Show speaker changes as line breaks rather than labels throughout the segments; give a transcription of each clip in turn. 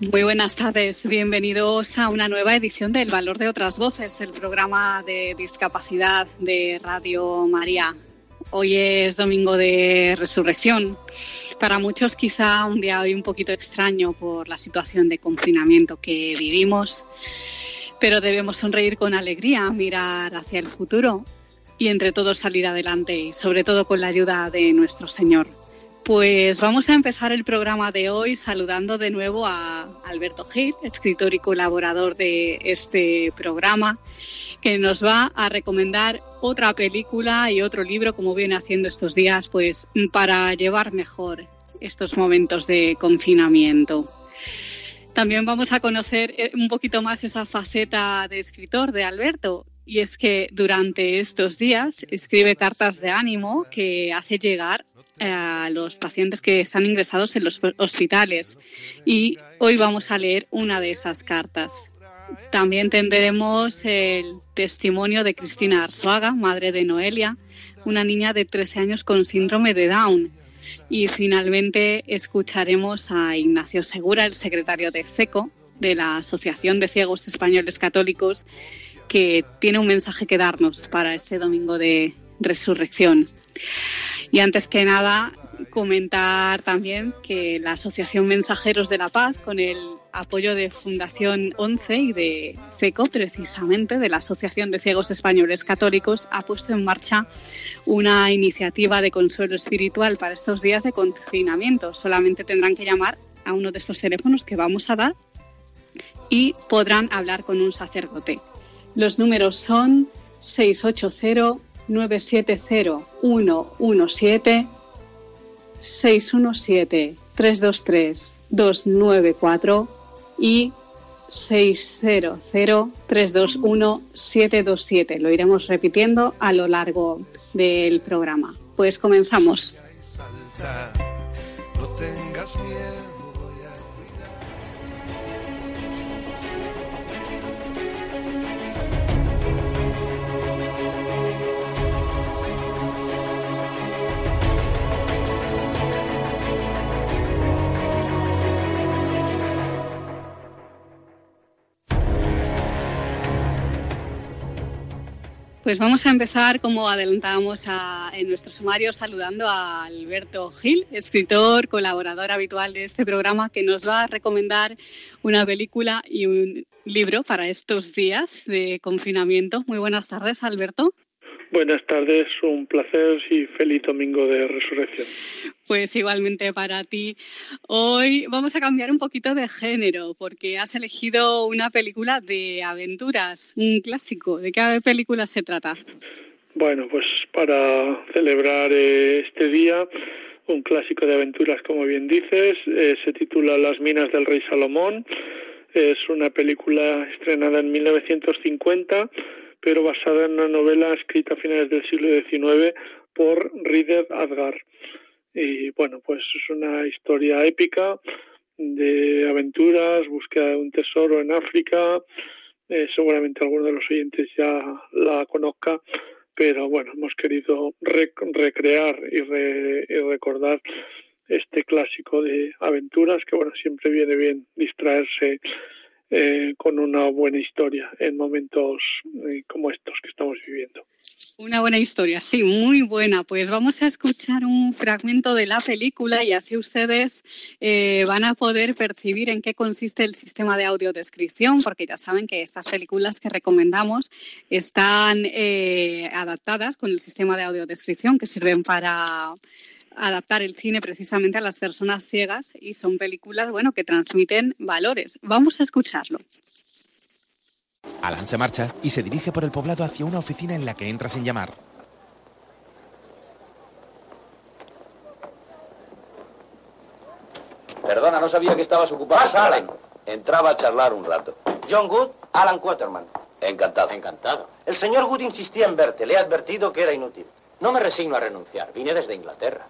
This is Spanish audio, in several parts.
Muy buenas tardes, bienvenidos a una nueva edición del Valor de otras Voces, el programa de discapacidad de Radio María. Hoy es domingo de resurrección. Para muchos quizá un día hoy un poquito extraño por la situación de confinamiento que vivimos, pero debemos sonreír con alegría, mirar hacia el futuro y entre todos salir adelante y sobre todo con la ayuda de nuestro Señor. Pues vamos a empezar el programa de hoy saludando de nuevo a Alberto Gil, escritor y colaborador de este programa, que nos va a recomendar otra película y otro libro, como viene haciendo estos días, pues para llevar mejor estos momentos de confinamiento. También vamos a conocer eh, un poquito más esa faceta de escritor de Alberto. Y es que durante estos días escribe cartas de ánimo que hace llegar a los pacientes que están ingresados en los hospitales. Y hoy vamos a leer una de esas cartas. También tendremos el testimonio de Cristina Arzuaga, madre de Noelia, una niña de 13 años con síndrome de Down. Y finalmente escucharemos a Ignacio Segura, el secretario de CECO, de la Asociación de Ciegos Españoles Católicos, que tiene un mensaje que darnos para este domingo de resurrección. Y antes que nada, comentar también que la Asociación Mensajeros de la Paz, con el apoyo de Fundación 11 y de CECO, precisamente, de la Asociación de Ciegos Españoles Católicos, ha puesto en marcha una iniciativa de consuelo espiritual para estos días de confinamiento. Solamente tendrán que llamar a uno de estos teléfonos que vamos a dar y podrán hablar con un sacerdote. Los números son 680 970-117, 617-323-294 y 600-321-727. Lo iremos repitiendo a lo largo del programa. Pues comenzamos.
No tengas miedo.
Pues vamos a empezar, como adelantábamos en nuestro sumario, saludando a Alberto Gil, escritor, colaborador habitual de este programa, que nos va a recomendar una película y un libro para estos días de confinamiento. Muy buenas tardes, Alberto.
Buenas tardes, un placer y feliz domingo de resurrección.
Pues igualmente para ti. Hoy vamos a cambiar un poquito de género porque has elegido una película de aventuras, un clásico. ¿De qué película se trata?
Bueno, pues para celebrar eh, este día, un clásico de aventuras, como bien dices, eh, se titula Las minas del rey Salomón. Es una película estrenada en 1950 pero basada en una novela escrita a finales del siglo XIX por Rider Adgar. Y bueno, pues es una historia épica de aventuras, búsqueda de un tesoro en África. Eh, seguramente alguno de los oyentes ya la conozca, pero bueno, hemos querido recrear y, y, recordar este clásico de aventuras que bueno, siempre viene bien distraerse eh, con una buena historia en momentos eh, como estos que estamos viviendo.
Una buena historia, sí, muy buena. Pues vamos a escuchar un fragmento de la película y así ustedes eh, van a poder percibir en qué consiste el sistema de audiodescripción, porque ya saben que estas películas que recomendamos están adaptadas con el sistema de audiodescripción que sirven para adaptar el cine precisamente a las personas ciegas y son películas, bueno, que transmiten valores. Vamos a escucharlo.
Alan se marcha y se dirige por el poblado hacia una oficina en la que entra sin llamar.
Perdona, no sabía que estabas ocupado.
Pasa, Alan.
Entraba a charlar un rato.
John Good, Alan Quaterman.
Encantado.
Encantado.
El señor Good insistía en verte. Le he advertido que era inútil.
No me resigno a renunciar. Vine desde Inglaterra.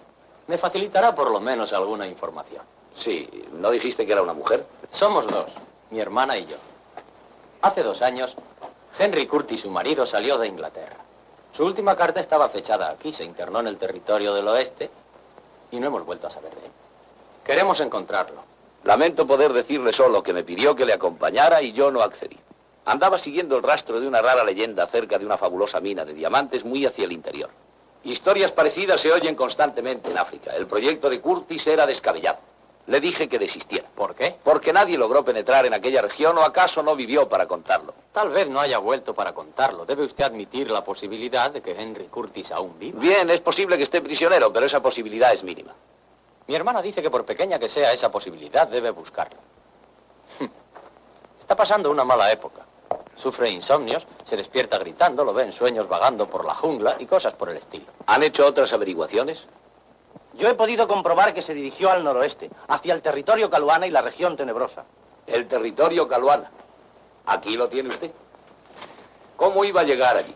Me facilitará por lo menos alguna información.
Sí, ¿no dijiste que era una mujer?
Somos dos, mi hermana y yo. Hace dos años, Henry Curtis, su marido, salió de Inglaterra. Su última carta estaba fechada aquí, se internó en el territorio del oeste y no hemos vuelto a saber de él. Queremos encontrarlo.
Lamento poder decirle solo que me pidió que le acompañara y yo no accedí. Andaba siguiendo el rastro de una rara leyenda acerca de una fabulosa mina de diamantes muy hacia el interior. Historias parecidas se oyen constantemente en África. El proyecto de Curtis era descabellado. Le dije que desistiera.
¿Por qué?
Porque nadie logró penetrar en aquella región o acaso no vivió para contarlo.
Tal vez no haya vuelto para contarlo. Debe usted admitir la posibilidad de que Henry Curtis aún viva.
Bien, es posible que esté prisionero, pero esa posibilidad es mínima.
Mi hermana dice que por pequeña que sea esa posibilidad, debe buscarlo. Está pasando una mala época. Sufre insomnios, se despierta gritando, lo ve en sueños vagando por la jungla y cosas por el estilo.
¿Han hecho otras averiguaciones?
Yo he podido comprobar que se dirigió al noroeste, hacia el territorio caluana y la región tenebrosa.
El territorio caluana. Aquí lo tiene usted. ¿Cómo iba a llegar allí?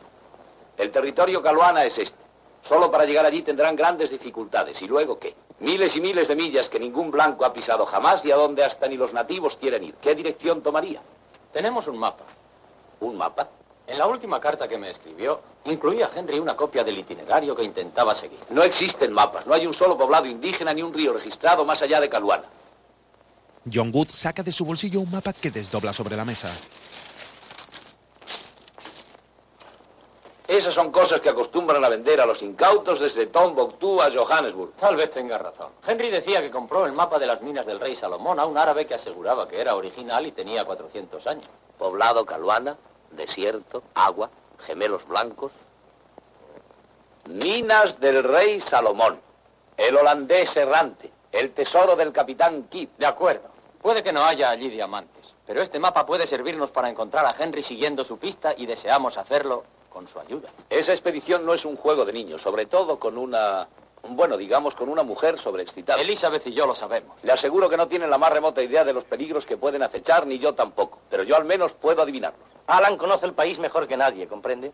El territorio caluana es este. Solo para llegar allí tendrán grandes dificultades. ¿Y luego qué? Miles y miles de millas que ningún blanco ha pisado jamás y a donde hasta ni los nativos quieren ir. ¿Qué dirección tomaría?
Tenemos un mapa.
¿Un mapa?
En la última carta que me escribió, incluía Henry una copia del itinerario que intentaba seguir.
No existen mapas, no hay un solo poblado indígena ni un río registrado más allá de Caluana.
John Good saca de su bolsillo un mapa que desdobla sobre la mesa.
Esas son cosas que acostumbran a vender a los incautos desde Tombuctú a Johannesburg.
Tal vez tenga razón. Henry decía que compró el mapa de las minas del rey Salomón a un árabe que aseguraba que era original y tenía 400 años.
Poblado Caluana, desierto, agua, gemelos blancos. Minas del rey Salomón, el holandés errante, el tesoro del capitán Kidd.
De acuerdo. Puede que no haya allí diamantes, pero este mapa puede servirnos para encontrar a Henry siguiendo su pista y deseamos hacerlo con su ayuda.
Esa expedición no es un juego de niños, sobre todo con una... Bueno, digamos, con una mujer sobreexcitada.
Elizabeth y yo lo sabemos.
Le aseguro que no tienen la más remota idea de los peligros que pueden acechar, ni yo tampoco. Pero yo al menos puedo adivinarlos.
Alan conoce el país mejor que nadie, ¿comprende?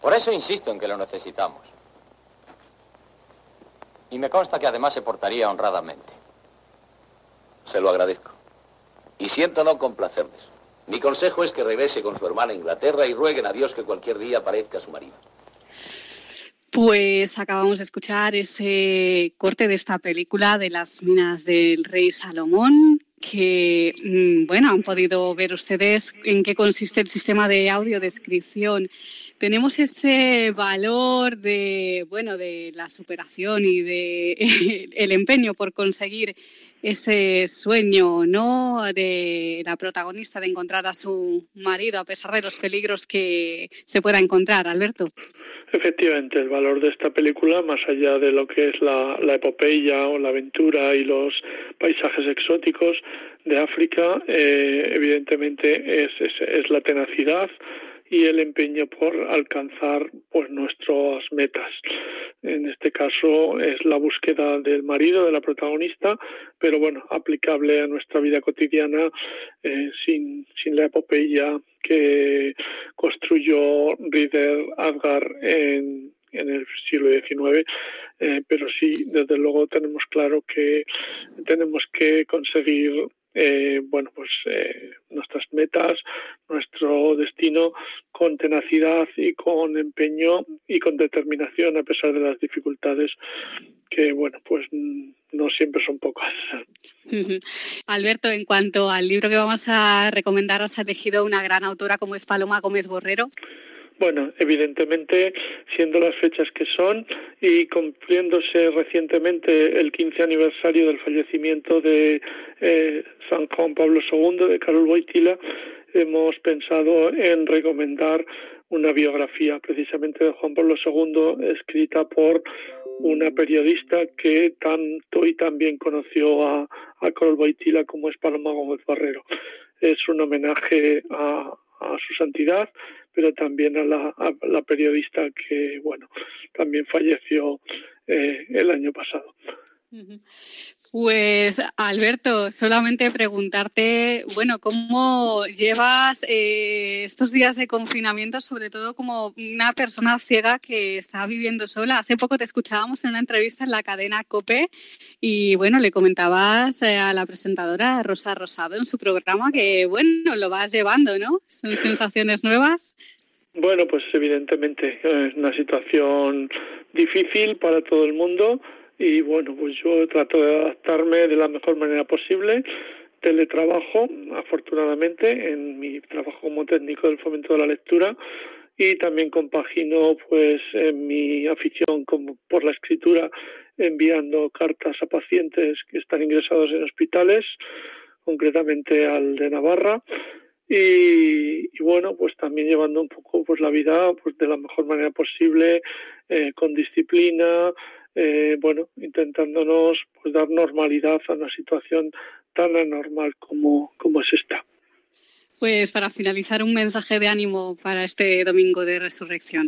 Por eso insisto en que lo necesitamos. Y me consta que además se portaría honradamente.
Se lo agradezco. Y siento no complacerles. Mi consejo es que regrese con su hermana a Inglaterra y rueguen a Dios que cualquier día aparezca su marido.
Pues acabamos de escuchar ese corte de esta película de las minas del rey Salomón, que, mm, bueno, han podido ver ustedes en qué consiste el sistema de audiodescripción. Tenemos ese valor de, bueno, de la superación y de el empeño por conseguir ese sueño, ¿no? De la protagonista de encontrar a su marido a pesar de los peligros que se pueda encontrar, Alberto.
Efectivamente, el valor de esta película, más allá de lo que es la, la epopeya o la aventura y los paisajes exóticos de África, eh, evidentemente es, es, es la tenacidad, y el empeño por alcanzar pues nuestras metas. En este caso es la búsqueda del marido de la protagonista, pero bueno, aplicable a nuestra vida cotidiana eh, sin, sin la epopeya que construyó Rieder Adgar en, en el siglo XIX, eh, pero sí, desde luego tenemos claro que tenemos que conseguir eh, bueno, pues eh, nuestras metas, nuestro destino con tenacidad y con empeño y con determinación a pesar de las dificultades que, bueno, pues no siempre son pocas.
Alberto, en cuanto al libro que vamos a recomendar, has elegido una gran autora como es Paloma Gómez Borrero.
Bueno, evidentemente, siendo las fechas que son y cumpliéndose recientemente el 15 aniversario del fallecimiento de eh, San Juan Pablo II, de Carol Boitila, hemos pensado en recomendar una biografía precisamente de Juan Pablo II escrita por una periodista que tanto y también conoció a, a Carol Boitila como es Paloma Gómez Barrero. Es un homenaje a, a su santidad, pero también a la, a la periodista que, bueno, también falleció eh, el año pasado.
Pues Alberto, solamente preguntarte, bueno, ¿cómo llevas eh, estos días de confinamiento, sobre todo como una persona ciega que está viviendo sola? Hace poco te escuchábamos en una entrevista en la cadena COPE y bueno, le comentabas eh, a la presentadora Rosa Rosado en su programa que bueno, lo vas llevando, ¿no? Son sensaciones nuevas.
Bueno, pues evidentemente es una situación difícil para todo el mundo y bueno, pues yo trato de adaptarme de la mejor manera posible. Teletrabajo, afortunadamente, en mi trabajo como técnico del fomento de la lectura y también compagino pues en mi afición como por la escritura enviando cartas a pacientes que están ingresados en hospitales, concretamente al de Navarra. Y, bueno pues también llevando un poco pues la vida pues de la mejor manera posible eh, con disciplina eh, bueno, intentándonos pues, dar normalidad a una situación tan anormal como, como es esta.
Pues para finalizar, un mensaje de ánimo para este domingo de resurrección.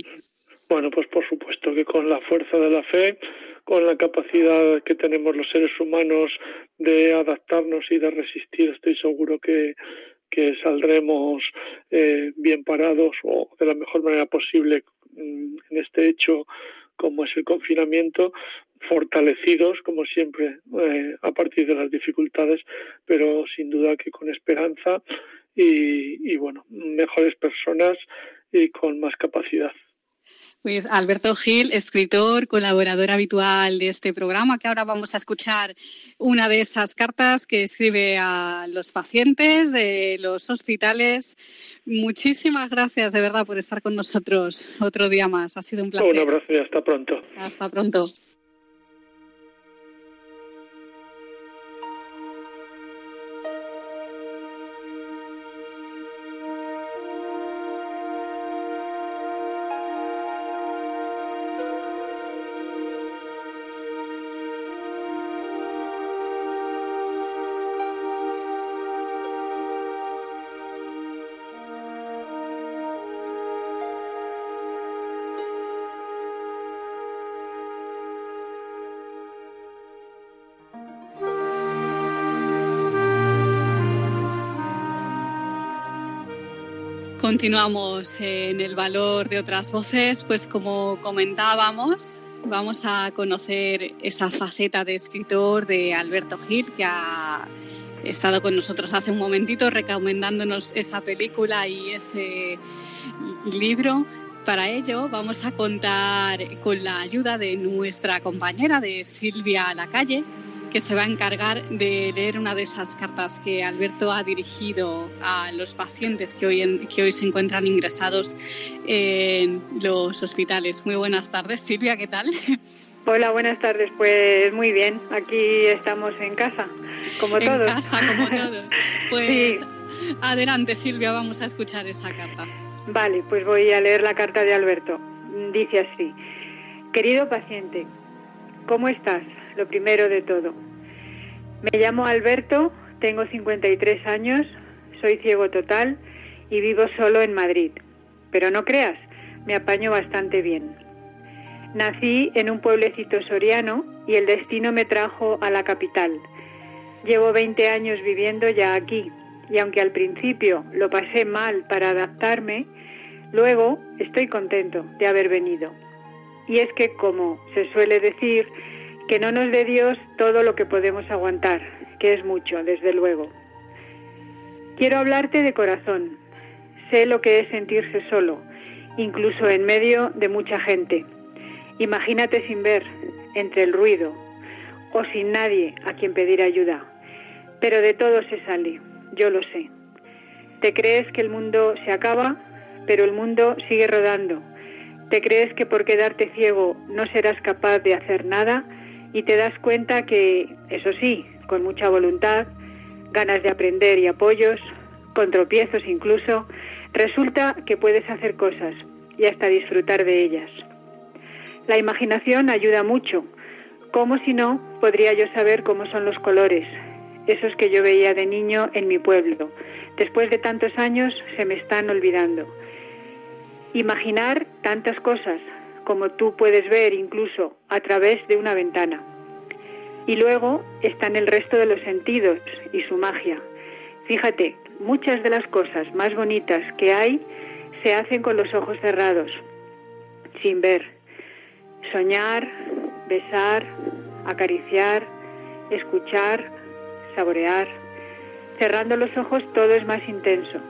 Bueno, pues por supuesto que con la fuerza de la fe, con la capacidad que tenemos los seres humanos de adaptarnos y de resistir, estoy seguro que, que saldremos eh, bien parados o de la mejor manera posible mm, en este hecho como es el confinamiento, fortalecidos, como siempre, eh, a partir de las dificultades, pero sin duda que con esperanza y, y bueno, mejores personas y con más capacidad.
Pues Alberto Gil, escritor, colaborador habitual de este programa, que ahora vamos a escuchar una de esas cartas que escribe a los pacientes de los hospitales. Muchísimas gracias de verdad por estar con nosotros otro día más. Ha sido un placer.
Un abrazo y hasta pronto.
Hasta pronto. Continuamos en el valor de otras voces, pues como comentábamos, vamos a conocer esa faceta de escritor de Alberto Gil, que ha estado con nosotros hace un momentito recomendándonos esa película y ese libro. Para ello vamos a contar con la ayuda de nuestra compañera de Silvia Lacalle, que se va a encargar de leer una de esas cartas que Alberto ha dirigido a los pacientes que hoy, que hoy se encuentran ingresados en los hospitales. Muy buenas tardes, Silvia, ¿qué tal?
Hola, buenas tardes. Pues muy bien, aquí estamos en casa, como todos.
En casa, como todos. Pues adelante, Silvia, vamos a escuchar esa carta.
Vale, pues voy a leer la carta de Alberto. Dice así, querido paciente, ¿cómo estás? Lo primero de todo. Me llamo Alberto, tengo 53 años, soy ciego total y vivo solo en Madrid. Pero no creas, me apaño bastante bien. Nací en un pueblecito soriano y el destino me trajo a la capital. Llevo 20 años viviendo ya aquí y aunque al principio lo pasé mal para adaptarme, luego estoy contento de haber venido. Y es que, como se suele decir, que no nos dé Dios todo lo que podemos aguantar, que es mucho, desde luego. Quiero hablarte de corazón. Sé lo que es sentirse solo, incluso en medio de mucha gente. Imagínate sin ver, entre el ruido, o sin nadie a quien pedir ayuda. Pero de todo se sale, yo lo sé. Te crees que el mundo se acaba, pero el mundo sigue rodando. Te crees que por quedarte ciego no serás capaz de hacer nada, y te das cuenta que, eso sí, con mucha voluntad, ganas de aprender y apoyos, con tropiezos incluso, resulta que puedes hacer cosas y hasta disfrutar de ellas. La imaginación ayuda mucho. ¿Cómo si no podría yo saber cómo son los colores, esos que yo veía de niño en mi pueblo? Después de tantos años se me están olvidando. Imaginar tantas cosas, como tú puedes ver incluso a través de una ventana. Y luego están el resto de los sentidos y su magia. Fíjate, muchas de las cosas más bonitas que hay se hacen con los ojos cerrados, sin ver. Soñar, besar, acariciar, escuchar, saborear. Cerrando los ojos todo es más intenso.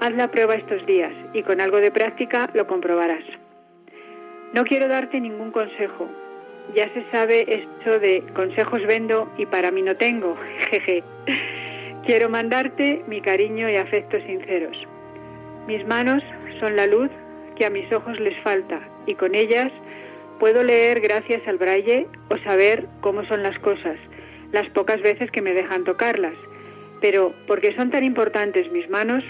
Haz la prueba estos días y con algo de práctica lo comprobarás. No quiero darte ningún consejo. Ya se sabe esto de consejos vendo y para mí no tengo. Jeje. Quiero mandarte mi cariño y afectos sinceros. Mis manos son la luz que a mis ojos les falta y con ellas puedo leer gracias al braille o saber cómo son las cosas, las pocas veces que me dejan tocarlas. Pero porque son tan importantes mis manos,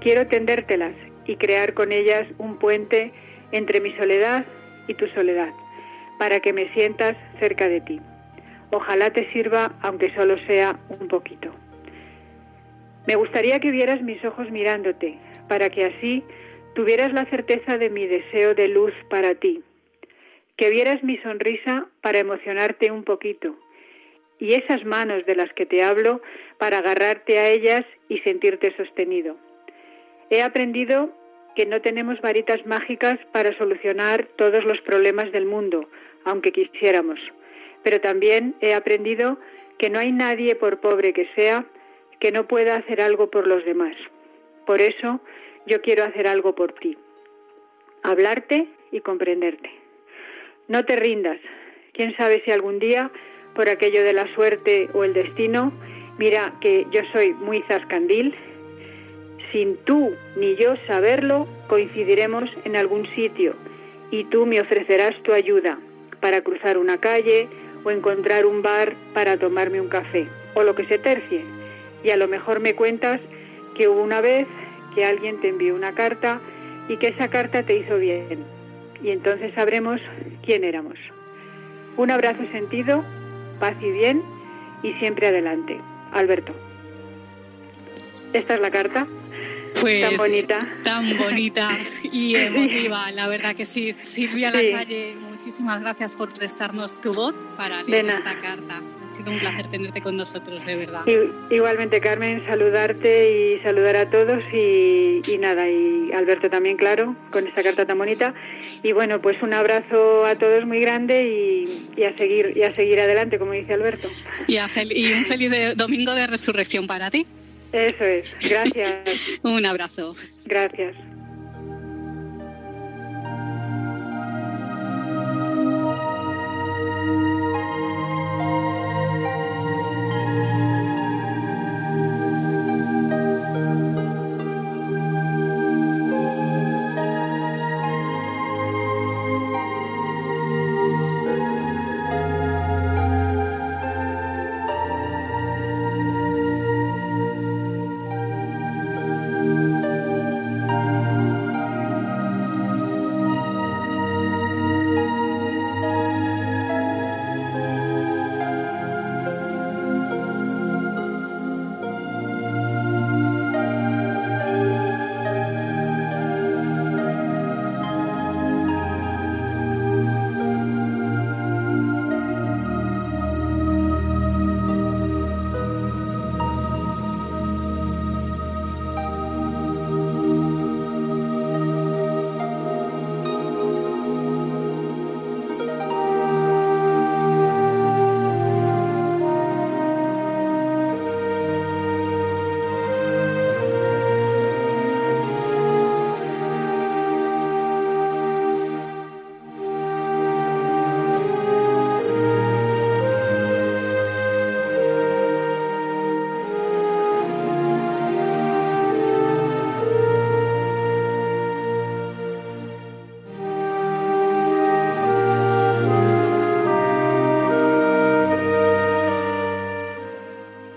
quiero tendértelas y crear con ellas un puente entre mi soledad y tu soledad, para que me sientas cerca de ti. Ojalá te sirva, aunque solo sea un poquito. Me gustaría que vieras mis ojos mirándote, para que así tuvieras la certeza de mi deseo de luz para ti, que vieras mi sonrisa para emocionarte un poquito, y esas manos de las que te hablo para agarrarte a ellas y sentirte sostenido. He aprendido que no tenemos varitas mágicas para solucionar todos los problemas del mundo, aunque quisiéramos. Pero también he aprendido que no hay nadie, por pobre que sea, que no pueda hacer algo por los demás. Por eso yo quiero hacer algo por ti. Hablarte y comprenderte. No te rindas. Quién sabe si algún día, por aquello de la suerte o el destino, mira que yo soy muy zascandil sin tú ni yo saberlo, coincidiremos en algún sitio y tú me ofrecerás tu ayuda para cruzar una calle o encontrar un bar para tomarme un café o lo que se tercie. Y a lo mejor me cuentas que hubo una vez que alguien te envió una carta y que esa carta te hizo bien. Y entonces sabremos quién éramos. Un abrazo sentido, paz y bien y siempre adelante. Alberto. Esta es la carta.
Pues,
tan bonita.
Tan bonita y emotiva, la verdad que sí. Silvia La Calle, muchísimas gracias por prestarnos tu voz para leer esta carta. Ha sido un placer tenerte con nosotros, de verdad.
igualmente, Carmen, saludarte y saludar a todos y, nada, y Alberto también, claro, con esta carta tan bonita. Y bueno, pues un abrazo a todos muy grande y, a, seguir, y a seguir adelante, como dice Alberto.
Y, y un feliz domingo de resurrección para ti.
Eso es, gracias.
Un abrazo.
Gracias.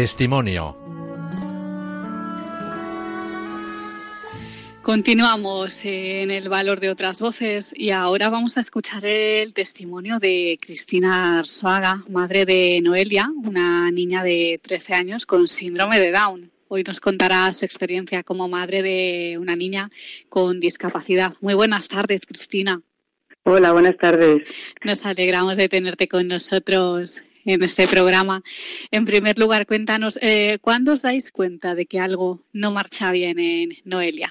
Testimonio.
Continuamos en el valor de otras voces y ahora vamos a escuchar el testimonio de Cristina Arzuaga, madre de Noelia, una niña de 13 años con síndrome de Down. Hoy nos contará su experiencia como madre de una niña con discapacidad. Muy buenas tardes, Cristina.
Hola, buenas tardes.
Nos alegramos de tenerte con nosotros en este programa. En primer lugar, cuéntanos, eh, ¿cuándo os dais cuenta de que algo no marcha bien en Noelia?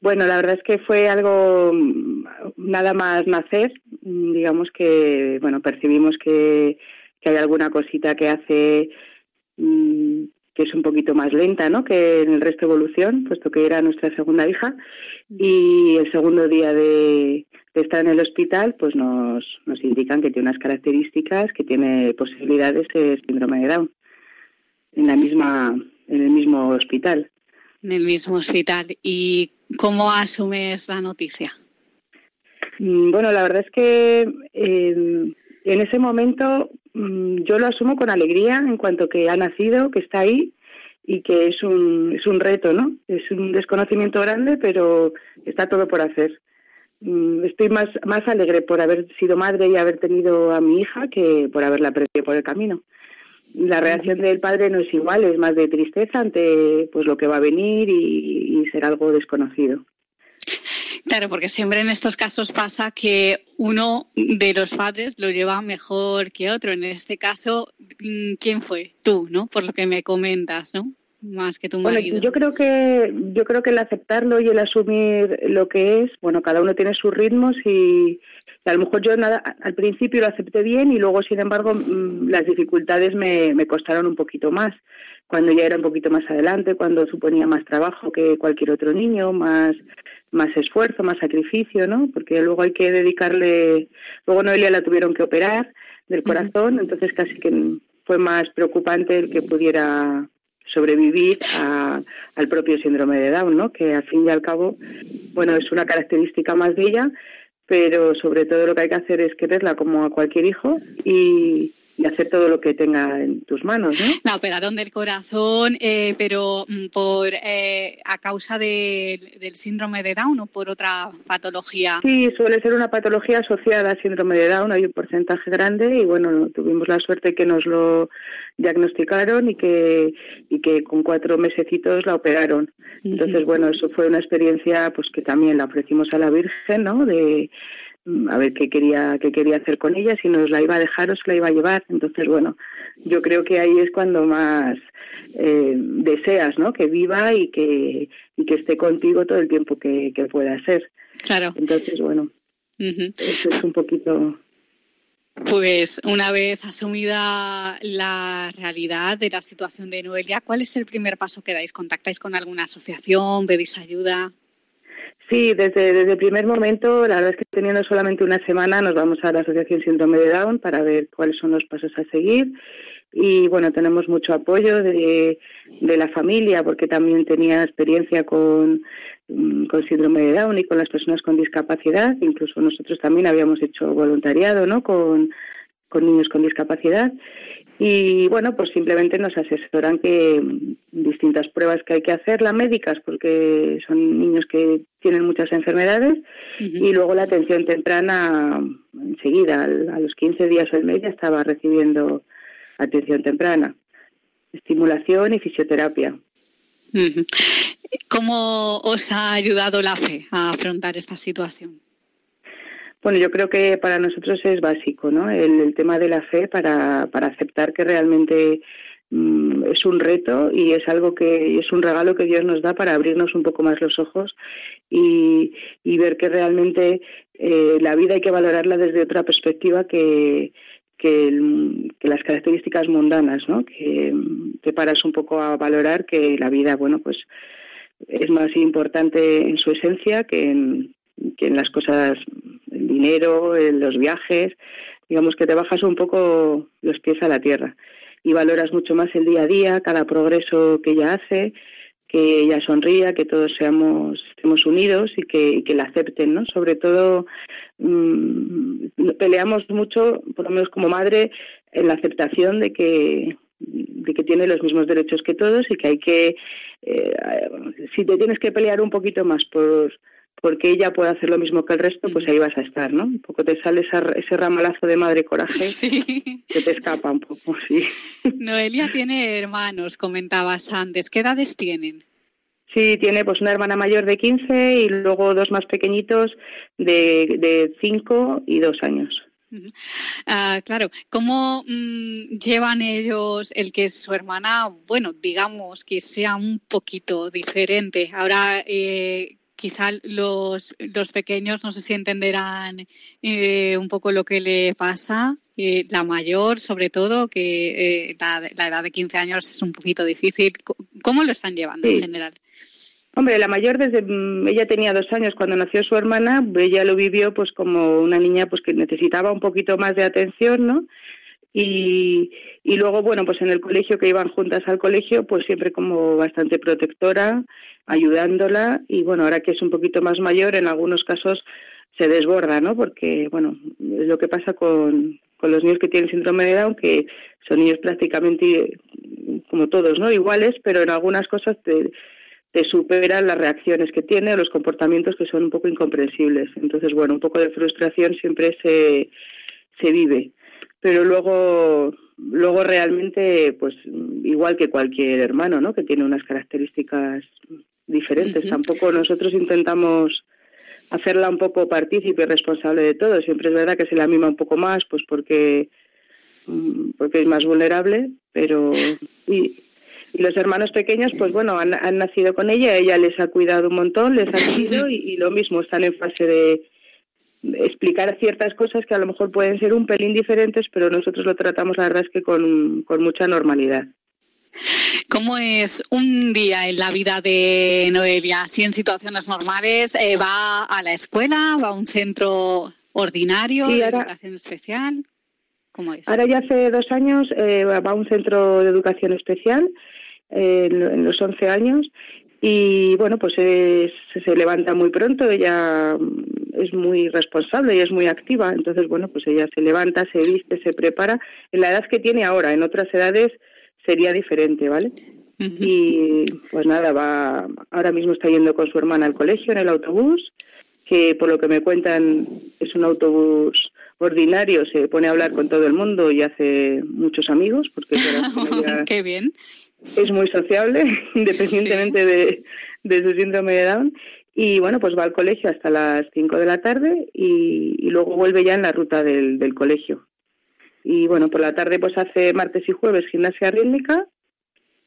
Bueno, la verdad es que fue algo mm, nada más nacer, mm, digamos que, bueno, percibimos que, hay alguna cosita que hace mm, que es un poquito más lenta, ¿no? Que en el resto de evolución, puesto que era nuestra segunda hija y el segundo día de, estar en el hospital, pues nos, nos indican que tiene unas características, que tiene posibilidades de síndrome de Down en la misma en el mismo hospital.
En el mismo hospital. ¿Y ¿Cómo asumes la noticia?
Mm, bueno, la verdad es que em, en ese momento mm, yo lo asumo con alegría en cuanto que ha nacido, que está ahí y que es un, es un reto, ¿no? Es un desconocimiento grande, pero está todo por hacer. Mm, estoy más, más alegre por haber sido madre y haber tenido a mi hija que por haberla perdido por el camino la reacción del padre no es igual, es más de tristeza ante pues lo que va a venir y, ser algo desconocido.
Claro, porque siempre en estos casos pasa que uno de los padres lo lleva mejor que otro. En este caso, mm, ¿quién fue? Tú, ¿no? Por lo que me comentas, ¿no? Más que tu marido.
yo creo que yo creo que el aceptarlo y el asumir lo que es, bueno, cada uno tiene sus ritmos y, a lo mejor yo nada, al principio lo acepté bien y luego, sin embargo, mm, las dificultades me, me costaron un poquito más. Cuando ya era un poquito más adelante, cuando suponía más trabajo que cualquier otro niño, más, más esfuerzo, más sacrificio, ¿no? Porque luego hay que dedicarle. Luego Noelia la tuvieron que operar del corazón, entonces casi que fue más preocupante el que pudiera sobrevivir al propio síndrome de Down, ¿no? Que al fin y al cabo, bueno, es una característica más de ella, pero sobre todo lo que hay que hacer es quererla como a cualquier hijo y, y hacer todo lo que tenga en tus manos, ¿no?
La operaron del corazón, eh, pero mm, por eh, a causa del síndrome de Down o por otra patología.
Sí, suele ser una patología asociada al síndrome de Down. Hay un porcentaje grande y bueno, tuvimos la suerte que nos lo diagnosticaron y que y que con cuatro mesecitos la operaron. Entonces bueno, eso fue una experiencia pues que también la ofrecimos a la Virgen, ¿no? De a ver qué quería qué quería hacer con ella, si nos la iba a dejar o se la iba a llevar. Entonces, bueno, yo creo que ahí es cuando más eh, deseas, ¿no? Que viva y que y que esté contigo todo el tiempo que, pueda ser.
Claro.
Entonces, bueno, eso es un poquito.
Pues una vez asumida la realidad de la situación de Noelia, ¿cuál es el primer paso que dais? ¿Contactáis con alguna asociación? ¿Pedís ayuda?
Sí, desde, desde el primer momento, la verdad es que teniendo solamente una semana nos vamos a la Asociación Síndrome de Down para ver cuáles son los pasos a seguir. Y bueno, tenemos mucho apoyo de, de la familia porque también tenía experiencia con, mm, con síndrome de Down y con las personas con discapacidad. Incluso nosotros también habíamos hecho voluntariado ¿no? con, con niños con discapacidad. Y bueno, pues simplemente nos asesoran que distintas pruebas que hay que hacer, las médicas, porque son niños que tienen muchas enfermedades, y luego la atención temprana enseguida, a los 15 días o el mes ya estaba recibiendo atención temprana, estimulación y fisioterapia.
¿Cómo os ha ayudado la fe a afrontar esta situación?
Bueno, yo creo que para nosotros es básico, ¿no? El, tema de la fe para, para aceptar que realmente mm, es un reto y es algo que es un regalo que Dios nos da para abrirnos un poco más los ojos y, ver que realmente eh, la vida hay que valorarla desde otra perspectiva que, que, las características mundanas, ¿no? Que te paras un poco a valorar que la vida, bueno, pues es más importante en su esencia que en, que en las cosas, el dinero, los viajes, digamos que te bajas un poco los pies a la tierra y valoras mucho más el día a día, cada progreso que ella hace, que ella sonría, que todos seamos estemos unidos y que, que la acepten, ¿no? Sobre todo mm, peleamos mucho, por lo menos como madre, en la aceptación de que de que tiene los mismos derechos que todos y que hay que, eh, si te tienes que pelear un poquito más por porque ella puede hacer lo mismo que el resto, pues ahí vas a estar, ¿no? Un poco te sale ese ramalazo de madre coraje que te escapa un poco, sí.
Noelia tiene hermanos, comentabas antes. ¿Qué edades tienen?
Sí, tiene pues una hermana mayor de 15 y luego dos más pequeñitos de, de 5 y 2 años.
Ah, claro, ¿cómo mm, llevan ellos el que su hermana, bueno, digamos que sea un poquito diferente? Ahora, eh, quizá los, los pequeños no sé si entenderán eh, un poco lo que le pasa. Eh, la mayor, sobre todo, que la, la, edad de 15 años es un poquito difícil. ¿Cómo lo están llevando en general?
Hombre, la mayor desde mm, ella tenía dos años cuando nació su hermana, ella lo vivió pues como una niña pues que necesitaba un poquito más de atención, ¿no? Y, y luego bueno pues en el colegio que iban juntas al colegio pues siempre como bastante protectora, ayudándola y bueno ahora que es un poquito más mayor en algunos casos se desborda, ¿no? Porque bueno es lo que pasa con, con los niños que tienen síndrome de Down que son niños prácticamente como todos, ¿no? Iguales, pero en algunas cosas te, te superan las reacciones que tiene o los comportamientos que son un poco incomprensibles. Entonces, bueno, un poco de frustración siempre se, se vive. Pero luego, luego realmente, pues igual que cualquier hermano, ¿no? Que tiene unas características diferentes. Tampoco nosotros intentamos hacerla un poco partícipe y responsable de todo. Siempre es verdad que se la mima un poco más, pues porque mm, porque es más vulnerable, pero y, y los hermanos pequeños, pues bueno, han, nacido con ella, ella les ha cuidado un montón, les ha querido y, lo mismo, están en fase de explicar ciertas cosas que a lo mejor pueden ser un pelín diferentes, pero nosotros lo tratamos, la verdad es que con, mucha normalidad.
¿Cómo es un día en la vida de Noelia? Si en situaciones normales eh, va a la escuela, va a un centro ordinario de educación especial. ¿Cómo es?
Ahora ya hace dos años eh, va a un centro de educación especial en, los 11 años y bueno, pues se levanta muy pronto, ella es muy responsable y es muy activa, entonces bueno, pues ella se levanta, se viste, se prepara. En la edad que tiene ahora, en otras edades sería diferente, ¿vale? Y pues nada, va ahora mismo está yendo con su hermana al colegio en el autobús, que por lo que me cuentan es un autobús ordinario, se pone a hablar con todo el mundo y hace muchos amigos, porque
Qué bien
es muy sociable, independientemente de, su síndrome de Down. Y bueno, pues va al colegio hasta las 5 de la tarde y, luego vuelve ya en la ruta del, del colegio. Y bueno, por la tarde pues hace martes y jueves gimnasia rítmica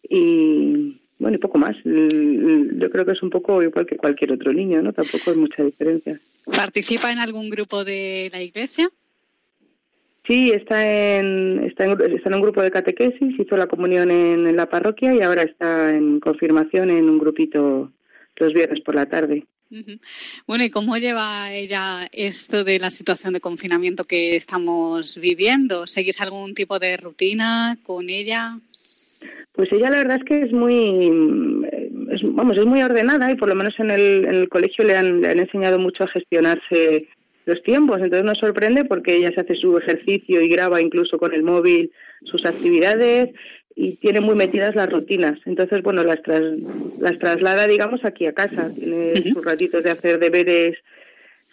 y bueno, y poco más. Yo creo que es un poco igual que cualquier otro niño, ¿no? Tampoco hay mucha diferencia.
¿Participa en algún grupo de la iglesia?
Sí, está en, está en, está en un grupo de catequesis, hizo la comunión en, la parroquia y ahora está en confirmación en un grupito los viernes por la tarde.
Bueno, ¿y cómo lleva ella esto de la situación de confinamiento que estamos viviendo? ¿Seguís algún tipo de rutina con ella?
Pues ella la verdad es que es muy, vamos, es muy ordenada y por lo menos en el, en el colegio le han, le han enseñado mucho a gestionarse los tiempos. Entonces nos sorprende porque ella se hace su ejercicio y graba incluso con el móvil sus actividades y tiene muy metidas las rutinas. Entonces, bueno, las, las traslada, digamos, aquí a casa. Tiene sus ratitos de hacer deberes,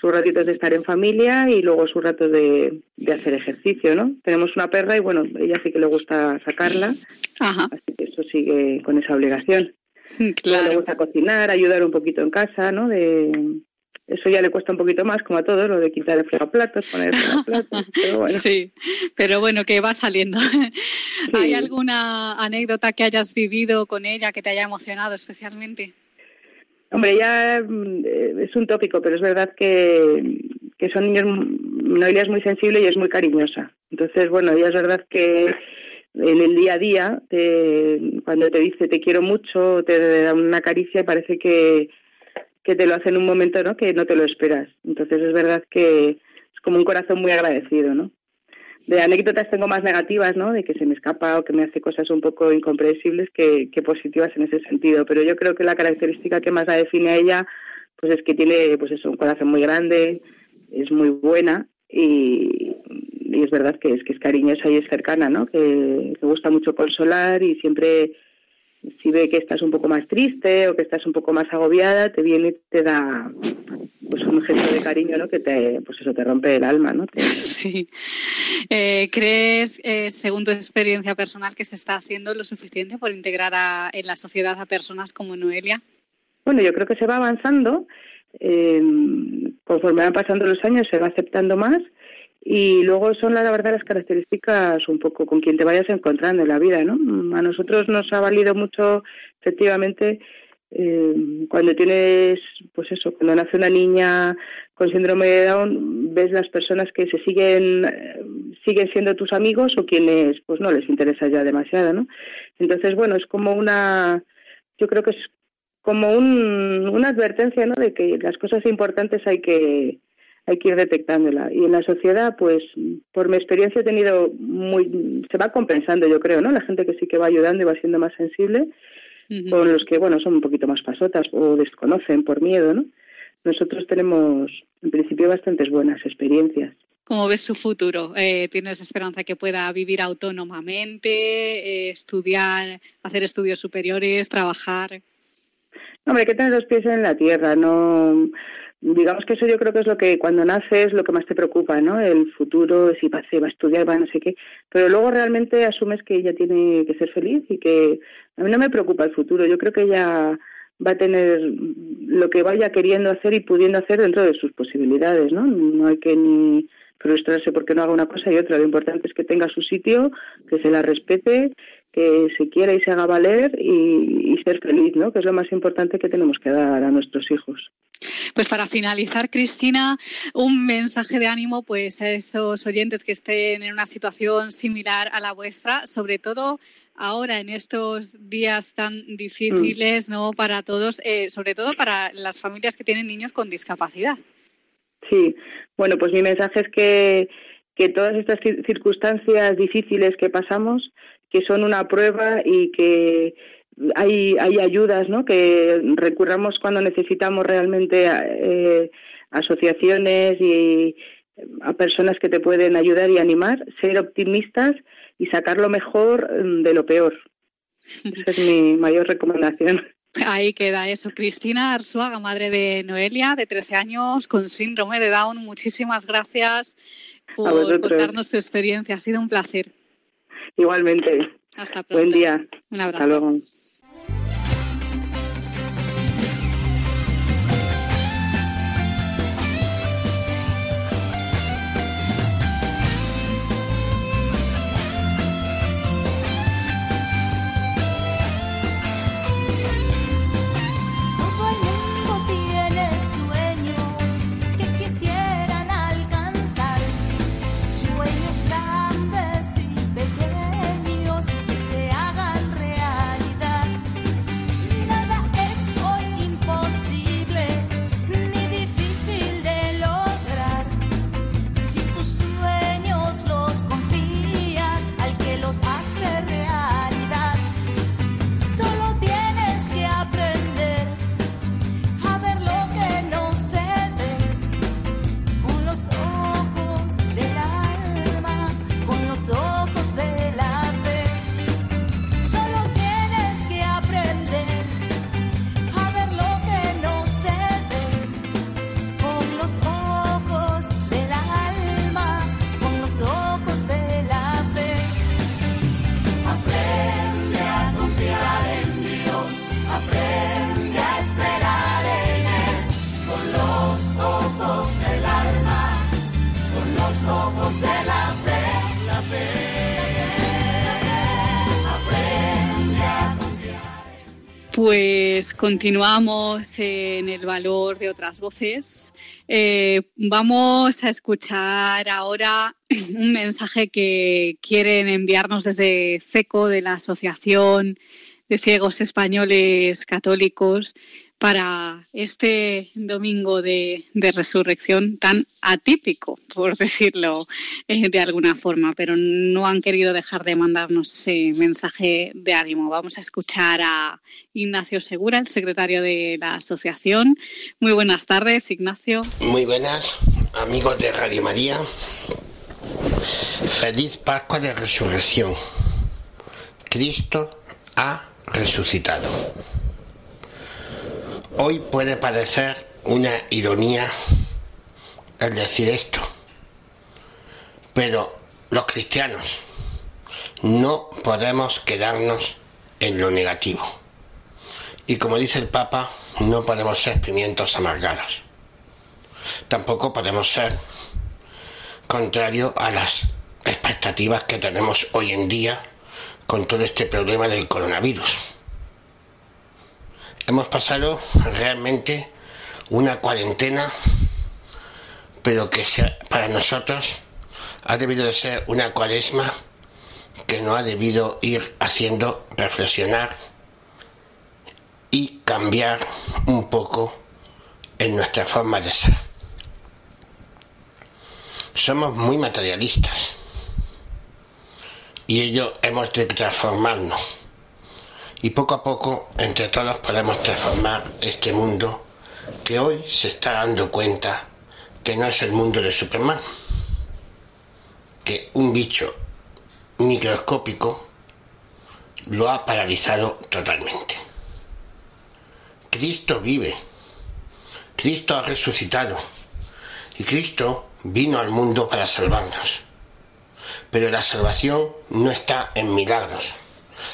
sus ratitos de estar en familia y luego sus ratos de, de hacer ejercicio, ¿no? Tenemos una perra y, bueno, ella sí que le gusta sacarla, así que eso sigue con esa obligación. Claro. Le gusta cocinar, ayudar un poquito en casa, ¿no? De, eso ya le cuesta un poquito más, como a todos, lo de quitar el fregaplatos, poner el platos pero bueno.
Sí, pero bueno, que va saliendo. ¿Hay alguna anécdota que hayas vivido con ella que te haya emocionado especialmente?
Hombre, ella mm, es un tópico, pero es verdad que, que son niños, Noelia es muy sensible y es muy cariñosa. Entonces, bueno, ella es verdad que en el día a día, cuando te dice te quiero mucho, te da una caricia parece que, que te lo hace en un momento ¿no? que no te lo esperas. Entonces es verdad que es como un corazón muy agradecido, ¿no? De anécdotas tengo más negativas, ¿no? De que se me escapa o que me hace cosas un poco incomprensibles que, positivas en ese sentido. Pero yo creo que la característica que más la define a ella, pues es que tiene, pues eso, un corazón muy grande, es muy buena y, y es verdad que es que es cariñosa y es cercana, ¿no? Que le gusta mucho consolar y siempre si ve que estás un poco más triste o que estás un poco más agobiada, te viene y te da pues un gesto de cariño, ¿no? Que te, pues eso te rompe el alma, ¿no?
Sí. Eh, ¿Crees, eh, según tu experiencia personal, que se está haciendo lo suficiente por integrar a, en la sociedad a personas como Noelia?
Bueno, yo creo que se va avanzando. Eh, conforme van pasando los años, se va aceptando más y luego son la verdad las características un poco con quien te vayas encontrando en la vida, ¿no? A nosotros nos ha valido mucho efectivamente eh, cuando tienes, pues eso, cuando nace una niña con síndrome de Down, ves las personas que se siguen, siguen siendo tus amigos o quienes, pues no les interesa ya demasiado, ¿no? Entonces, bueno, es como una, yo creo que es como un, una advertencia, ¿no? De que las cosas importantes hay que, hay que ir detectándola. Y en la sociedad, pues, por mi experiencia he tenido muy, se va compensando, yo creo, ¿no? La gente que sí que va ayudando y va siendo más sensible, con los que, bueno, son un poquito más pasotas o desconocen por miedo, ¿no? Nosotros tenemos, en principio, bastantes buenas experiencias.
¿Cómo ves su futuro? Eh, ¿Tienes esperanza que pueda vivir autónomamente, eh, estudiar, hacer estudios superiores, trabajar?
Hombre, hay que tener los pies en la tierra, no digamos que eso yo creo que es lo que cuando naces lo que más te preocupa, ¿no? El futuro, si va, a estudiar, va a no sé qué. Pero luego realmente asumes que ella tiene que ser feliz y que a mí no me preocupa el futuro. Yo creo que ella va a tener lo que vaya queriendo hacer y pudiendo hacer dentro de sus posibilidades, ¿no? No hay que ni frustrarse porque no haga una cosa y otra. Lo importante es que tenga su sitio, que se la respete, que se quiera y se haga valer y, y ser feliz, ¿no? Que es lo más importante que tenemos que dar a nuestros hijos.
Pues para finalizar, Cristina, un mensaje de ánimo pues a esos oyentes que estén en una situación similar a la vuestra, sobre todo ahora en estos días tan difíciles, ¿no? Para todos, eh, sobre todo para las familias que tienen niños con discapacidad.
Sí, bueno, pues mi mensaje es que, que todas estas circunstancias difíciles que pasamos, que son una prueba y que hay, hay ayudas ¿no? que recurramos cuando necesitamos realmente eh, asociaciones y a personas que te pueden ayudar y animar, ser optimistas y sacar lo mejor mm, de lo peor. Esa es mi mayor recomendación.
Ahí queda eso. Cristina Arzuaga, madre de Noelia, de 13 años, con síndrome de Down. Muchísimas gracias por contarnos tu experiencia. Ha sido un placer.
Igualmente.
Hasta pronto.
Buen día.
Un abrazo.
Hasta luego.
Continuamos en el valor de otras voces. Eh, vamos a escuchar ahora un mensaje que quieren enviarnos desde CECO, de la Asociación de Ciegos Españoles Católicos, para este domingo de, resurrección tan atípico, por decirlo eh, de alguna forma, pero no han querido dejar de mandarnos ese mensaje de ánimo. Vamos a escuchar a Ignacio Segura, el secretario de la asociación. Muy buenas tardes, Ignacio.
Muy buenas, amigos de Radio María. Feliz Pascua de Resurrección. Cristo ha resucitado. Hoy puede parecer una ironía el decir esto, pero los cristianos no podemos quedarnos en lo negativo. Y como dice el Papa, no podemos ser pimientos amargados. Tampoco podemos ser contrario a las expectativas que tenemos hoy en día con todo este problema del coronavirus. Hemos pasado realmente una cuarentena, pero que para nosotros ha debido de ser una cuaresma que no ha debido ir haciendo reflexionar y cambiar un poco en nuestra forma de ser. Somos muy materialistas y ello hemos de transformarnos. Y poco a poco, entre todos, podemos transformar este mundo que hoy se está dando cuenta que no es el mundo de Superman, que un bicho microscópico lo ha paralizado totalmente. Cristo vive, Cristo ha resucitado y Cristo vino al mundo para salvarnos. Pero la salvación no está en milagros,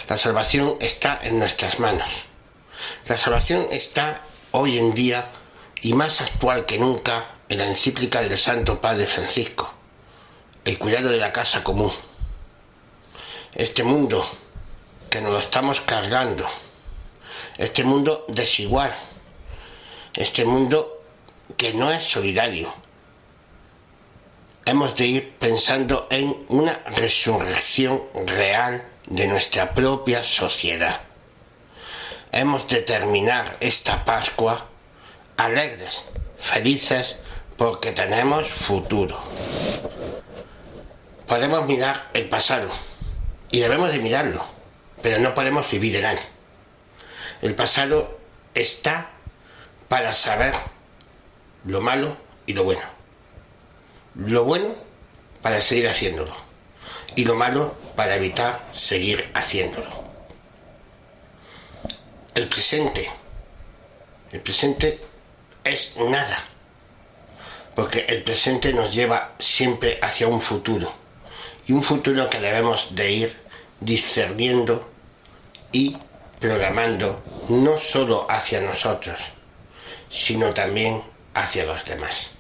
la salvación está en nuestras manos. La salvación está hoy en día y más actual que nunca en la encíclica del Santo Padre Francisco, el cuidado de la casa común este mundo que nos lo estamos cargando, este mundo desigual, este mundo que no es solidario. Hemos de ir pensando en una resurrección real de nuestra propia sociedad. Hemos de terminar esta Pascua alegres, felices, porque tenemos futuro. Podemos mirar el pasado y debemos de mirarlo, pero no podemos vivir en él. El pasado está para saber lo malo y lo bueno. Lo bueno para seguir haciéndolo y lo malo para evitar seguir haciéndolo. El presente, el presente es nada, porque el presente nos lleva siempre hacia un futuro y un futuro que debemos de ir discerniendo y programando no solo hacia nosotros, sino también hacia los demás.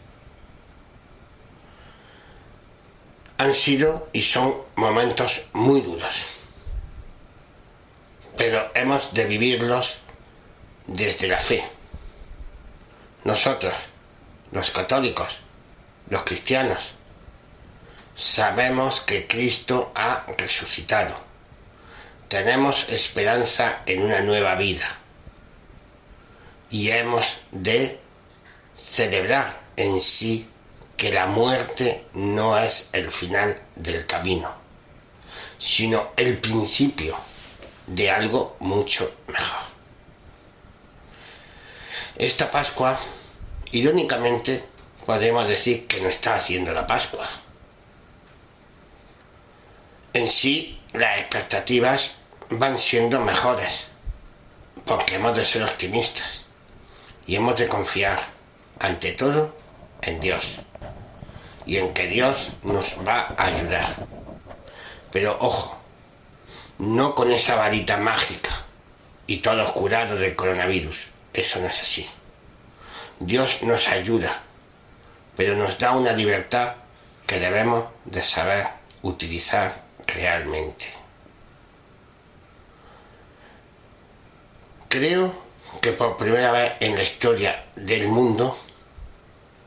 Han sido y son momentos muy duros, pero hemos de vivirlos desde la fe. Nosotros, los católicos, los cristianos, Sabemos que Cristo ha resucitado. Tenemos esperanza en una nueva vida. Y hemos de celebrar en sí que la muerte no es el final del camino, sino el principio de algo mucho mejor. Esta Pascua, irónicamente, podemos decir que no está haciendo la Pascua, en sí las expectativas van siendo mejores, porque hemos de ser optimistas y hemos de confiar ante todo en Dios y en que Dios nos va a ayudar. Pero ojo, no con esa varita mágica y todos curados del coronavirus. Eso no es así. Dios nos ayuda, pero nos da una libertad que debemos de saber utilizar realmente. Creo que por primera vez en la historia del mundo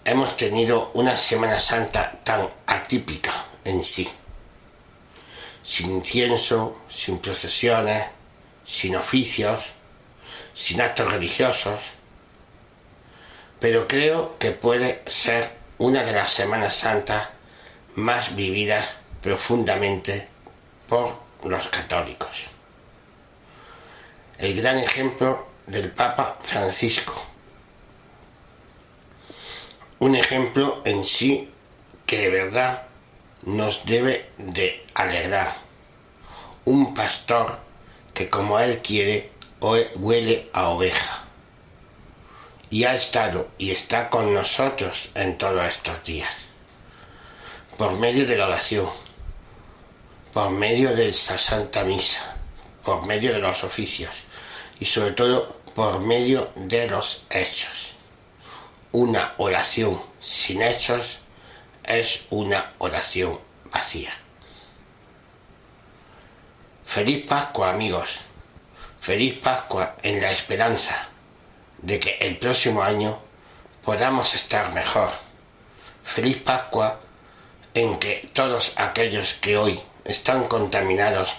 hemos tenido una Semana Santa tan atípica en sí. Sin incienso, sin procesiones, sin oficios, sin actos religiosos. Pero creo que puede ser una de las Semanas Santas más vividas profundamente por los católicos. El gran ejemplo del Papa Francisco. Un ejemplo en sí que de verdad nos debe de alegrar. Un pastor que como él quiere huele a oveja. Y ha estado y está con nosotros en todos estos días. Por medio de la oración, por medio de esa santa misa, por medio de los oficios y sobre todo por medio de los hechos. Una oración sin hechos es una oración vacía. Feliz Pascua amigos, feliz Pascua en la esperanza de que el próximo año podamos estar mejor. Feliz Pascua en que todos aquellos que hoy están contaminados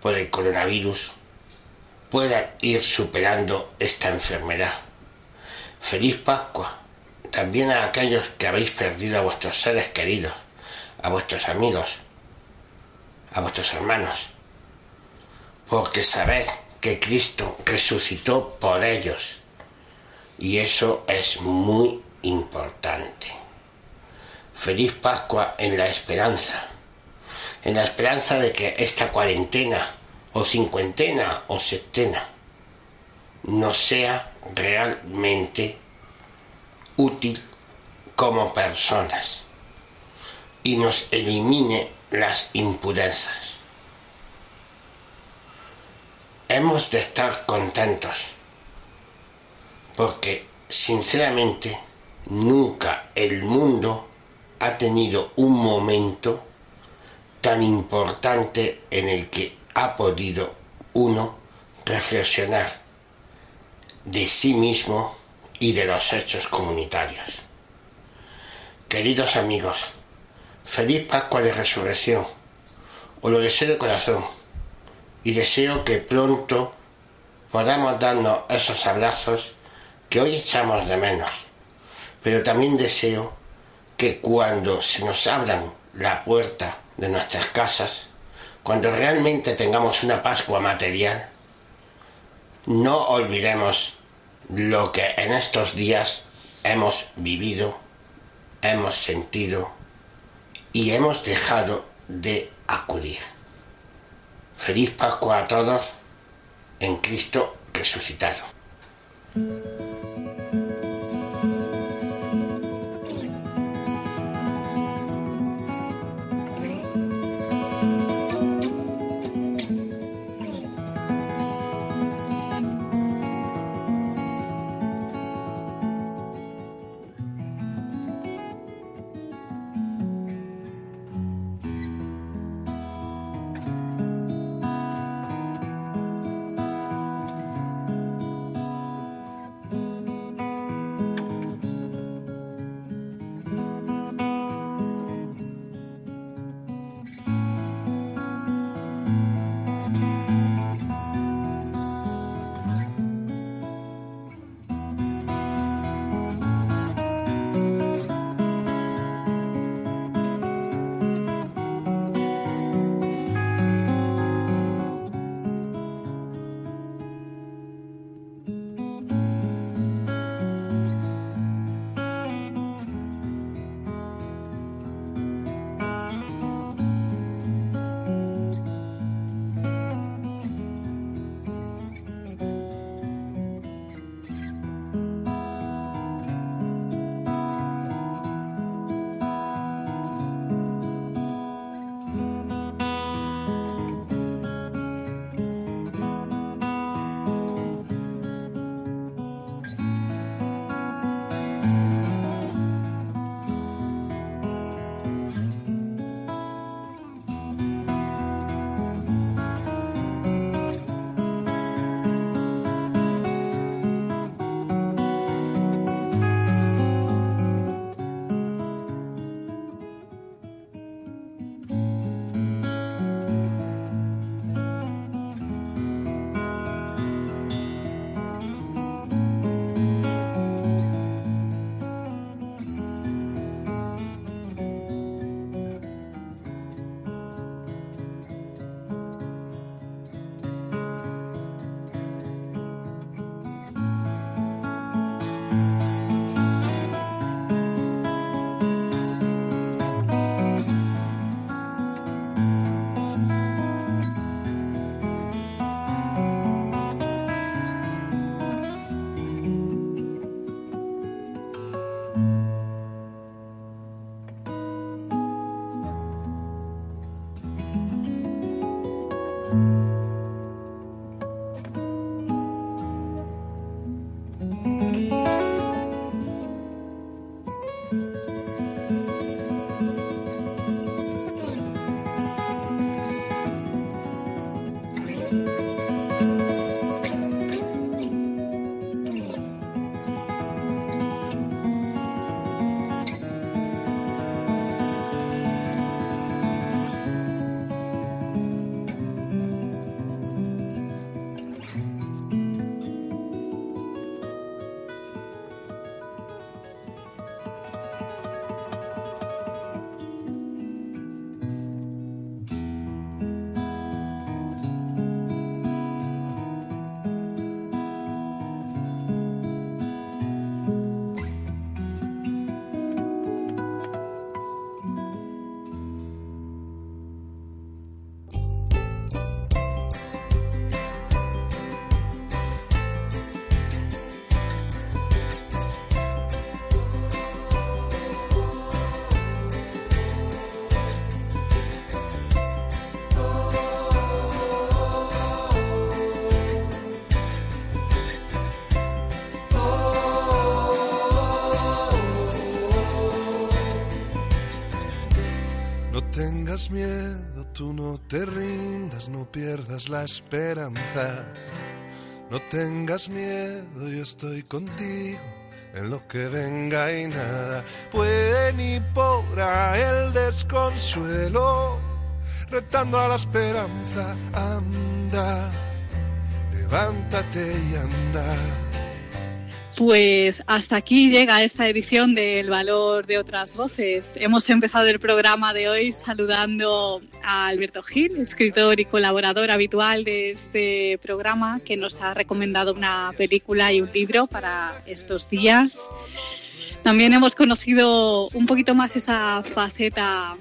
por el coronavirus puedan ir superando esta enfermedad. Feliz Pascua. También a aquellos que habéis perdido a vuestros seres queridos, a vuestros amigos, a vuestros hermanos, porque sabed que Cristo resucitó por ellos. Y eso es muy importante. Feliz Pascua en la esperanza, en la esperanza de que esta cuarentena o cincuentena o setena no sea realmente útil como personas y nos elimine las impurezas. Hemos de estar contentos porque sinceramente nunca el mundo ha tenido un momento tan importante en el que ha podido uno reflexionar de sí mismo y de los hechos comunitarios. Queridos amigos, feliz Pascua de Resurrección. Os lo deseo de corazón y deseo que pronto podamos darnos esos abrazos que hoy echamos de menos. Pero también deseo que cuando se nos abran la puerta de nuestras casas, cuando realmente tengamos una Pascua material, no olvidemos lo que en estos días hemos vivido, hemos sentido y hemos dejado de acudir. Feliz Pascua a todos en Cristo resucitado.
Tú no te rindas, no pierdas la esperanza. No tengas miedo, yo estoy contigo en lo que venga y nada puede ni podrá el desconsuelo, retando a la esperanza, anda, levántate y anda.
Pues hasta aquí llega esta edición del Valor de otras Voces. Hemos empezado el programa de hoy saludando a Alberto Gil, escritor y colaborador habitual de este programa, que nos ha recomendado una película y un libro para estos días. También hemos conocido un poquito más esa faceta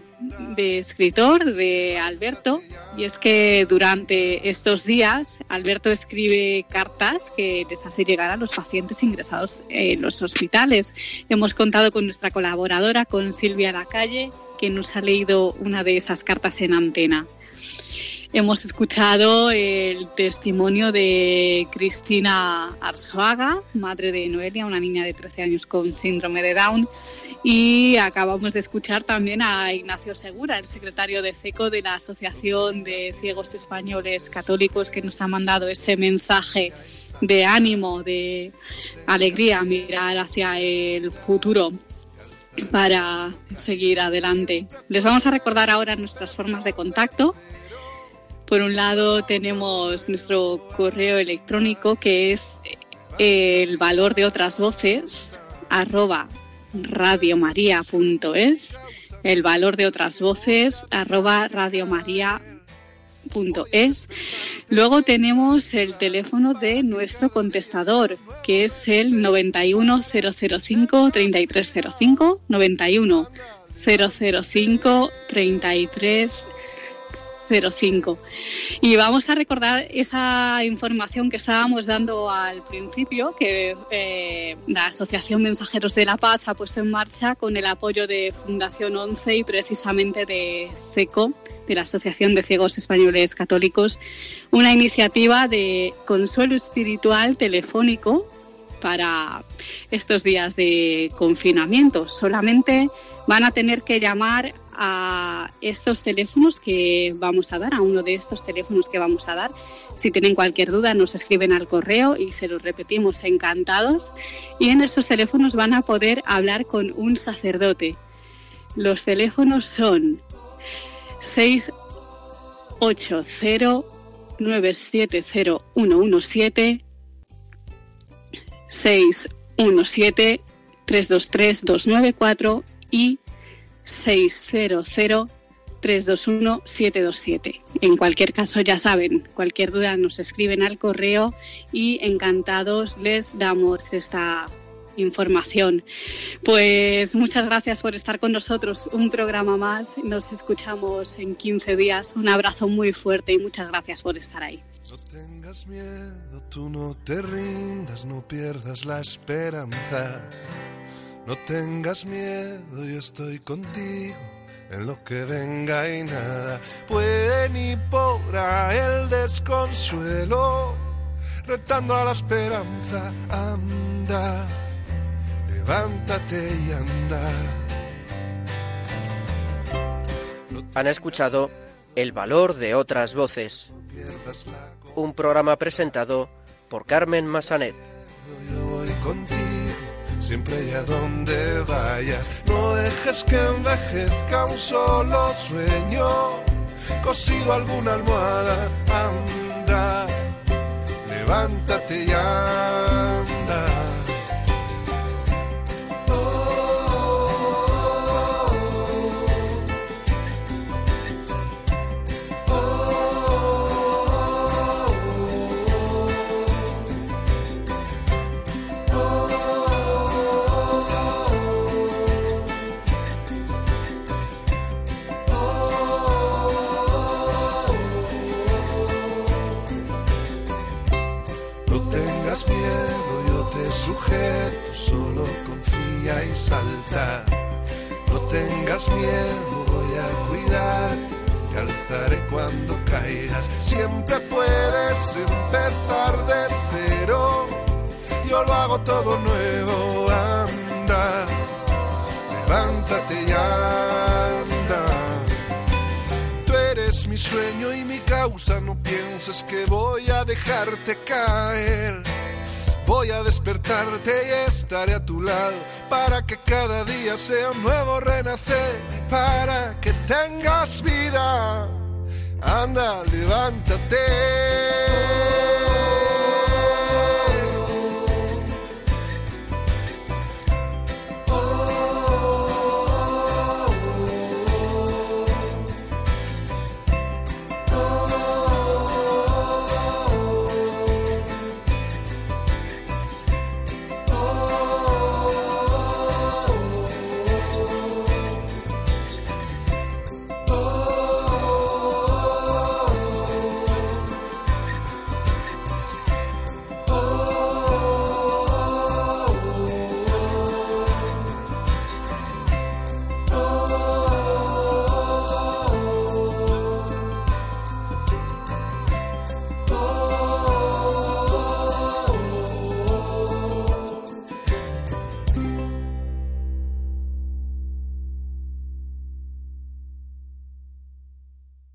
de escritor de Alberto y es que durante estos días Alberto escribe cartas que les hace llegar a los pacientes ingresados en los hospitales. Hemos contado con nuestra colaboradora, con Silvia Lacalle, que nos ha leído una de esas cartas en antena. Hemos escuchado el testimonio de Cristina Arzuaga, madre de Noelia, una niña de 13 años con síndrome de Down. Y acabamos de escuchar también a Ignacio Segura, el secretario de CECO de la Asociación de Ciegos Españoles Católicos, que nos ha mandado ese mensaje de ánimo, de alegría, mirar hacia el futuro para seguir adelante. Les vamos a recordar ahora nuestras formas de contacto. Por un lado tenemos nuestro correo electrónico que es el valor de otras voces arroba radiomaria.es, el valor de otras voces arroba radiomaria.es. Luego tenemos el teléfono de nuestro contestador, que es el 91005 3305 91 005 33 05. Y vamos a recordar esa información que estábamos dando al principio, que eh, la Asociación Mensajeros de la Paz ha puesto en marcha con el apoyo de Fundación 11 y precisamente de CECO, de la Asociación de Ciegos Españoles Católicos, una iniciativa de consuelo espiritual telefónico para estos días de confinamiento. Solamente van a tener que llamar a estos teléfonos que vamos a dar, a uno de estos teléfonos que vamos a dar. Si tienen cualquier duda, nos escriben al correo y se los repetimos encantados. Y en estos teléfonos van a poder hablar con un sacerdote. Los teléfonos son 680 970 117 617 323 294 y 600-321-727. En cualquier caso, ya saben, cualquier duda nos escriben al correo y encantados les damos esta información. Pues muchas gracias por estar con nosotros. Un programa más. Nos escuchamos en 15 días. Un abrazo muy fuerte y muchas gracias por estar ahí.
No tengas miedo, tú no te rindas, no pierdas la esperanza. No tengas miedo, yo estoy contigo en lo que venga y nada puede ni podrá el desconsuelo, retando a la esperanza, anda, levántate y anda.
Han escuchado El valor de otras voces, un programa presentado por Carmen Massanet.
Yo voy contigo siempre y donde vayas. No dejes que envejezca un solo sueño, cosido alguna almohada. Anda, levántate y anda. No tengas miedo, yo te sujeto, solo confía y salta. No tengas miedo, voy a cuidar, te alzaré cuando caigas. Siempre puedes empezar de cero, yo lo hago todo nuevo, anda, levántate y sueño y mi causa, no pienses que voy a dejarte caer. Voy a despertarte y estaré a tu lado para que cada día sea un nuevo renacer y para que tengas vida. Anda, levántate.